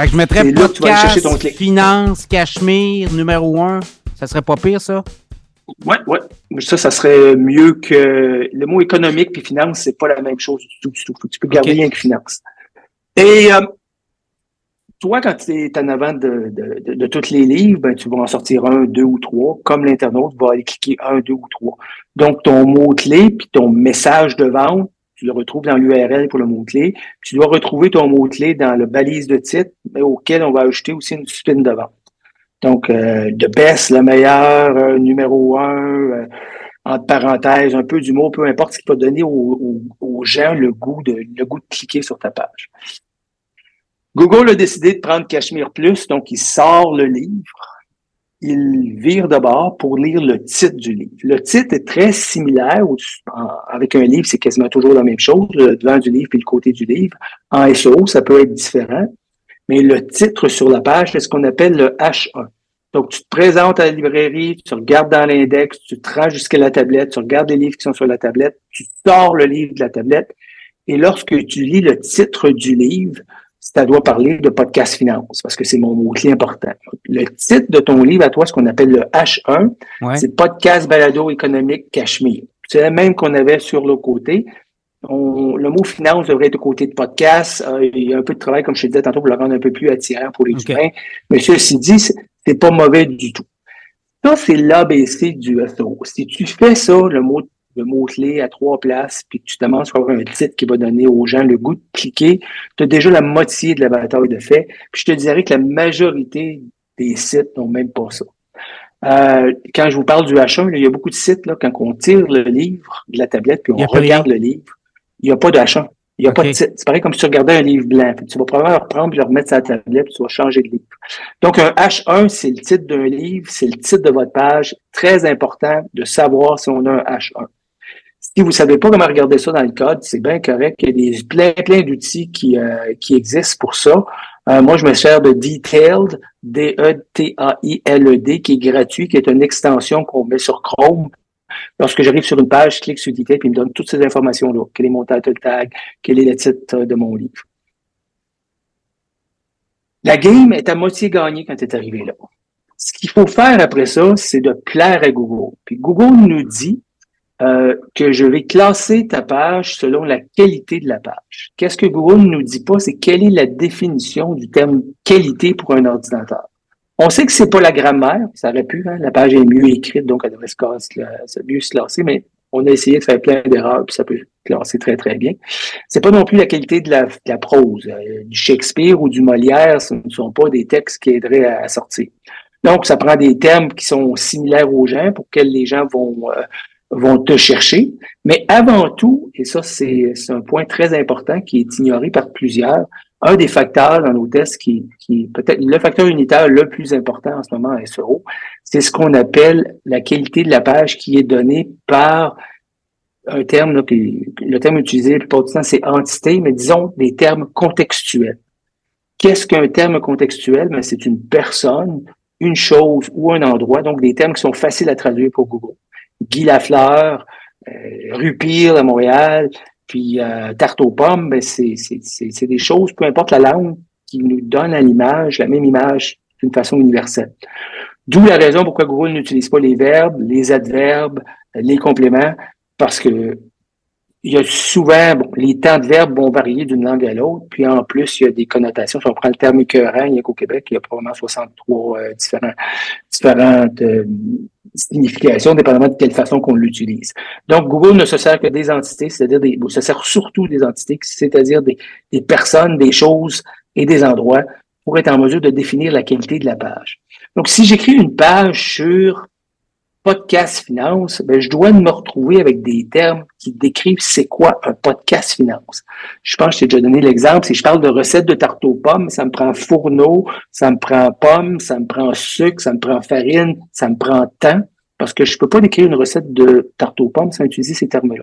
Fait que je mettrais podcast, finance, Cachemire, numéro un. Ça serait pas pire, ça? Oui, oui. Ça, ça serait mieux que le mot économique puis finance, c'est pas la même chose du tout, du tout. Tu peux garder rien que finance. Et euh, toi, quand tu es en avant de, de, de, tous les livres, ben, tu vas en sortir un, deux ou trois. Comme l'internaute va aller cliquer un, deux ou trois. Donc, ton mot-clé puis ton message de vente, tu le retrouves dans l'URL pour le mot-clé. Tu dois retrouver ton mot-clé dans le balise de titre, auquel on va ajouter aussi une spin de vente. Donc, euh, de best, le meilleur, euh, numéro un, euh, entre parenthèses, un peu d'humour, peu importe ce qui va donner aux, gens le goût de le goût de cliquer sur ta page. Google a décidé de prendre Cachemire Plus, donc il sort le livre, il vire de bord pour lire le titre du livre. Le titre est très similaire avec un livre, c'est quasiment toujours la même chose, le devant du livre et le côté du livre. En SEO, ça peut être différent mais le titre sur la page, c'est ce qu'on appelle le H1. Donc, tu te présentes à la librairie, tu regardes dans l'index, tu te jusqu'à la tablette, tu regardes les livres qui sont sur la tablette, tu sors le livre de la tablette, et lorsque tu lis le titre du livre, ça doit parler de podcast finance, parce que c'est mon mot-clé important. Le titre de ton livre à toi, ce qu'on appelle le H1, c'est podcast balado économique Cachemire. C'est le même qu'on avait sur le côté, le mot finance devrait être au côté de podcast. Euh, il y a un peu de travail, comme je te disais tantôt, pour le rendre un peu plus attirant pour les humains. Mais ceci dit, c'est pas mauvais du tout. Ça, c'est l'ABC du SEO. Si tu fais ça, le mot le mot-clé à trois places, puis que tu par avoir un titre qui va donner aux gens le goût de cliquer, tu as déjà la moitié de la bataille de fait. Puis je te dirais que la majorité des sites n'ont même pas ça. Euh, quand je vous parle du H1, il y a beaucoup de sites, là, quand on tire le livre de la tablette, puis on regarde le livre, il n'y a pas d'achat. Il n'y a pas de titre. C'est pareil comme si tu regardais un livre blanc. tu vas probablement le reprendre et le remettre sur la tablette, puis tu vas changer de livre. Donc, un H1, c'est le titre d'un livre, c'est le titre de votre page. Très important de savoir si on a un H1. Si vous ne savez pas comment regarder ça dans le code, c'est bien correct. Il y a des, plein, plein d'outils qui, euh, qui existent pour ça. Euh, moi, je me sers de Detailed, D-E-T-A-I-L-E-D, qui est gratuit, qui est une extension qu'on met sur Chrome Lorsque j'arrive sur une page, je clique sur Detail, puis il me donne toutes ces informations-là. Quel est mon title tag? Quel est le titre de mon livre? La game est à moitié gagnée quand tu es arrivé là. Ce qu'il faut faire après ça, c'est de plaire à Google. Puis Google nous dit euh, que je vais classer ta page selon la qualité de la page. Qu'est-ce que Google ne nous dit pas, c'est quelle est la définition du terme qualité pour un ordinateur? On sait que c'est pas la grammaire, ça aurait pu, hein, la page est mieux écrite, donc elle devrait se mieux se classer, mais on a essayé de faire plein d'erreurs, puis ça peut classer très, très bien. C'est pas non plus la qualité de la, prose. Euh, du Shakespeare ou du Molière, ce ne sont pas des textes qui aideraient à, sortir. Donc, ça prend des termes qui sont similaires aux gens pour lesquels les gens vont, euh, vont te chercher. Mais avant tout, et ça, c'est un point très important qui est ignoré par plusieurs, un des facteurs dans nos tests qui, qui peut-être le facteur unitaire le plus important en ce moment à SEO, c'est ce qu'on appelle la qualité de la page qui est donnée par un terme, là, le terme utilisé le plus temps, c'est entité, mais disons des termes contextuels. Qu'est-ce qu'un terme contextuel? Ben, c'est une personne, une chose ou un endroit, donc des termes qui sont faciles à traduire pour Google. Guy Lafleur, euh, Rue Pire à Montréal, puis euh, tarte aux pommes, ben c'est, c'est, des choses, peu importe la langue, qui nous donne à l'image la même image d'une façon universelle. D'où la raison pourquoi Google n'utilise pas les verbes, les adverbes, les compléments, parce que il y a souvent, bon, les temps de verbes vont varier d'une langue à l'autre, puis en plus, il y a des connotations. Si on prend le terme écœurant, il y a qu'au Québec, il y a probablement 63 euh, différents, différentes euh, significations, dépendamment de quelle façon qu'on l'utilise. Donc, Google ne se sert que des entités, c'est-à-dire des, se sert surtout des entités, c'est-à-dire des personnes, des choses et des endroits pour être en mesure de définir la qualité de la page. Donc, si j'écris une page sur podcast finance, ben, je dois me retrouver avec des termes qui décrivent c'est quoi un podcast finance. Je pense que je t'ai déjà donné l'exemple. Si je parle de recettes de tarte aux pommes, ça me prend fourneau, ça me prend pommes, ça me prend sucre, ça me prend farine, ça me prend temps parce que je peux pas décrire une recette de tarte aux pommes sans utiliser ces termes-là.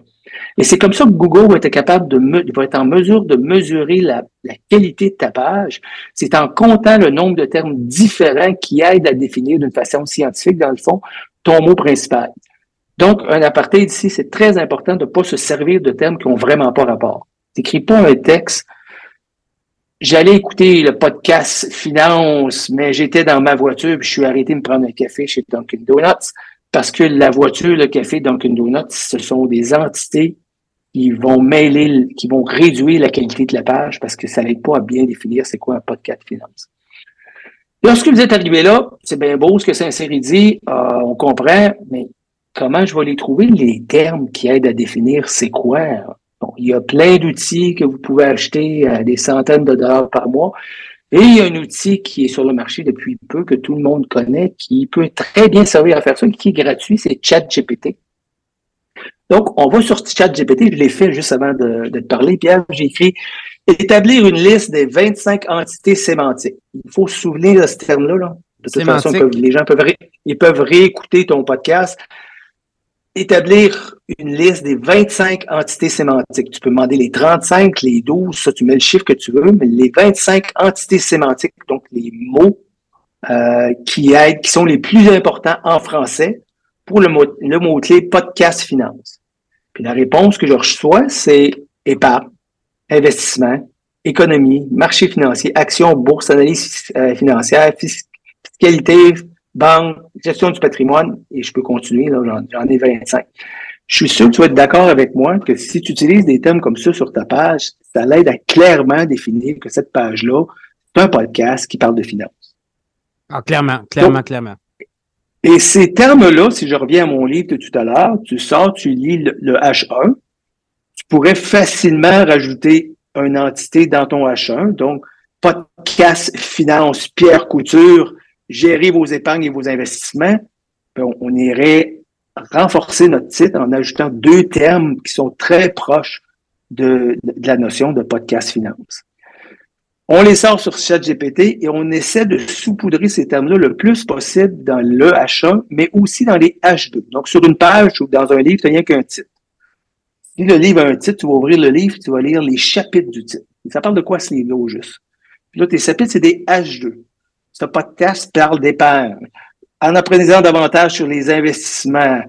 Et c'est comme ça que Google va être capable de va être en mesure de mesurer la, la qualité de ta page. C'est en comptant le nombre de termes différents qui aident à définir d'une façon scientifique, dans le fond, mot principal. Donc, un aparté ici, c'est très important de ne pas se servir de termes qui n'ont vraiment pas rapport. N'écris pas un texte j'allais écouter le podcast Finance, mais j'étais dans ma voiture, puis je suis arrêté de me prendre un café chez Dunkin' Donuts parce que la voiture, le café Dunkin' Donuts, ce sont des entités qui vont mêler, qui vont réduire la qualité de la page parce que ça n'aide pas à bien définir c'est quoi un podcast finance. Lorsque vous êtes arrivé là, c'est bien beau ce que Saint-Cyr dit, euh, on comprend, mais comment je vais les trouver, les termes qui aident à définir c'est quoi? il y a plein d'outils que vous pouvez acheter à des centaines de dollars par mois. Et il y a un outil qui est sur le marché depuis peu, que tout le monde connaît, qui peut très bien servir à faire ça, qui est gratuit, c'est ChatGPT. Donc, on va sur ChatGPT, je l'ai fait juste avant de, de te parler, Pierre, j'ai écrit établir une liste des 25 entités sémantiques. Il faut se souvenir de ce terme-là. De toute façon, les gens peuvent, ils peuvent réécouter ton podcast établir une liste des 25 entités sémantiques. Tu peux demander les 35, les 12, ça, tu mets le chiffre que tu veux, mais les 25 entités sémantiques, donc les mots euh, qui aident, qui sont les plus importants en français pour le, mot, le mot-clé podcast finance. Puis la réponse que je reçois, c'est épargne, investissement, économie, marché financier, action, bourse, analyse euh, financière, fiscalité, banque, gestion du patrimoine, et je peux continuer, j'en ai 25. Je suis sûr que tu vas être d'accord avec moi que si tu utilises des thèmes comme ça sur ta page, ça l'aide à clairement définir que cette page-là, c'est un podcast qui parle de finances. Ah, clairement, clairement, clairement. Et ces termes-là, si je reviens à mon livre de tout à l'heure, tu sors, tu lis le, le, H1, tu pourrais facilement rajouter une entité dans ton H1. Donc, podcast finance Pierre Couture, gérer vos épargnes et vos investissements, ben, on, irait renforcer notre titre en ajoutant deux termes qui sont très proches de la notion de podcast finance. On les sort sur ChatGPT et on essaie de saupoudrer ces termes-là le plus possible dans le H1, mais aussi dans les H2. Donc, sur une page ou dans un livre, tu n'as rien qu'un titre. Si le livre a un titre, tu vas ouvrir le livre, tu vas lire les chapitres du titre. Ça parle de quoi ce livre-là au juste? Puis là, tes chapitres, c'est des H2 ce podcast parle d'épargne. En apprenant davantage sur les investissements,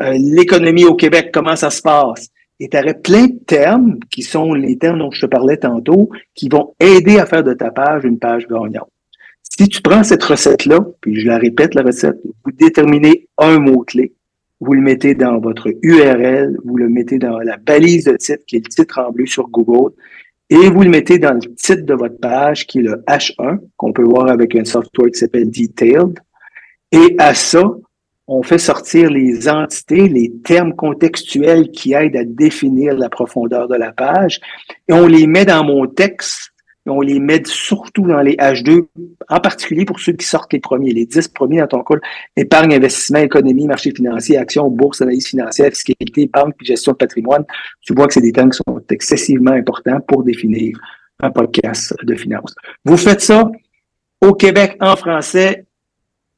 euh, l'économie au Québec, comment ça se passe? Et tu aurais plein de termes qui sont les termes dont je te parlais tantôt, qui vont aider à faire de ta page une page gagnante. Si tu prends cette recette-là, puis je la répète, la recette, vous déterminez un mot-clé, vous le mettez dans votre URL, vous le mettez dans la balise de titre, qui est le titre en bleu sur Google, et vous le mettez dans le titre de votre page qui est le H1, qu'on peut voir avec un software qui s'appelle Detailed. Et à ça, on fait sortir les entités, les termes contextuels qui aident à définir la profondeur de la page et on les met dans mon texte on les met surtout dans les H2, en particulier pour ceux qui sortent les premiers, les 10 premiers dans ton call, épargne, investissement, économie, marché financier, action, bourse, analyse financière, fiscalité, banque, puis gestion de patrimoine. Tu vois que c'est des termes qui sont excessivement importants pour définir un podcast de finance. Vous faites ça au Québec en français.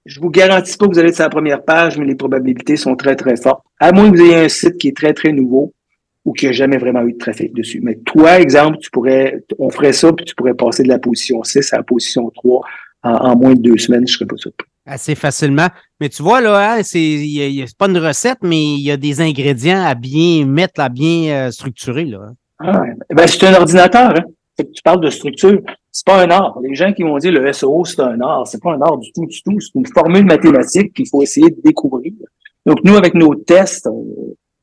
Je vous garantis pas que vous allez être sur la première page, mais les probabilités sont très, très fortes. À moins que vous ayez un site qui est très, très nouveau ou qui n'a jamais vraiment eu de trafic dessus. Mais toi, exemple, tu pourrais, on ferait ça, puis tu pourrais passer de la position 6 à la position 3 en, moins de deux semaines, je serais pas surpris. Assez facilement. Mais tu vois, là, hein, c'est pas une recette, mais il y a des ingrédients à bien mettre, à bien euh, structurer. Là. Ah, ben, c'est un ordinateur. Hein. tu parles de structure. C'est pas un art. Les gens qui vont dire le SEO, c'est un art. C'est pas un art du tout, du tout. C'est une formule mathématique qu'il faut essayer de découvrir. Donc, nous, avec nos tests,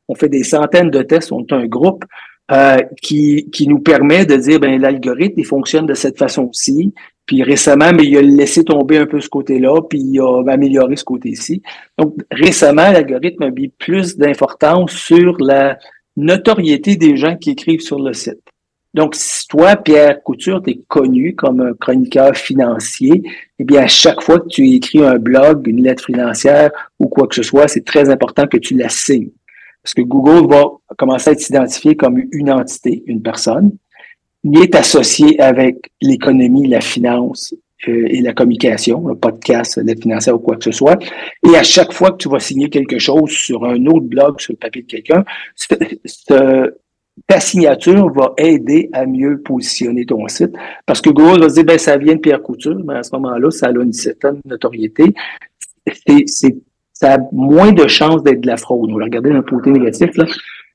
on fait des centaines de tests, on est un groupe euh, qui, qui nous permet de dire ben l'algorithme il fonctionne de cette façon-ci. Puis récemment, mais il a laissé tomber un peu ce côté-là, puis il a amélioré ce côté-ci. Donc récemment, l'algorithme a mis plus d'importance sur la notoriété des gens qui écrivent sur le site. Donc, si toi, Pierre Couture, tu es connu comme un chroniqueur financier, eh bien, à chaque fois que tu écris un blog, une lettre financière ou quoi que ce soit, c'est très important que tu la signes. Parce que Google va commencer à être identifié comme une entité, une personne. Il est associé avec l'économie, la finance euh, et la communication, le podcast, l'aide financière ou quoi que ce soit. Et à chaque fois que tu vas signer quelque chose sur un autre blog, sur le papier de quelqu'un, ta signature va aider à mieux positionner ton site. Parce que Google va se dire, ben, ça vient de Pierre Couture, mais à ce moment-là, ça a une certaine notoriété. C'est ça a moins de chances d'être de la fraude. Regarder d'un côté négatif. Là.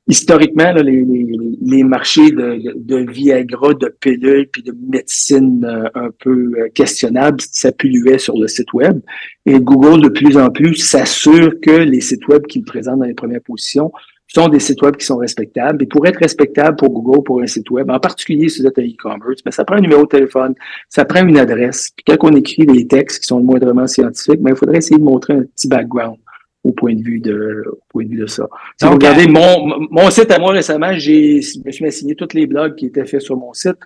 historiquement, les, marchés de, Viagra, de pilules, puis de médecine euh, un peu euh, questionnables s'appuyaient sur le site web. Et Google, de plus en plus, s'assure que les sites web qu'il présente dans les premières positions sont des sites web qui sont respectables. Et pour être respectable pour Google, pour un site web, en particulier si vous êtes un e-commerce, mais ça prend un numéro de téléphone, ça prend une adresse. Puis quand on écrit des textes qui sont moindrement scientifiques, ben, il faudrait essayer de montrer un petit background au point de vue de, au point de vue de ça. Si vous regardez mon, mon site à moi récemment, j'ai, je me suis assigné tous les blogs qui étaient faits sur mon site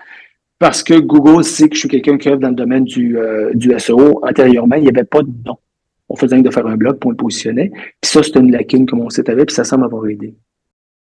parce que Google sait que je suis quelqu'un qui œuvre dans le domaine du, euh, du SEO. Antérieurement, il n'y avait pas de nom. On faisait de faire un blog pour le positionner. Puis ça, c'était une lacune que mon site avait, puis ça semble avoir aidé.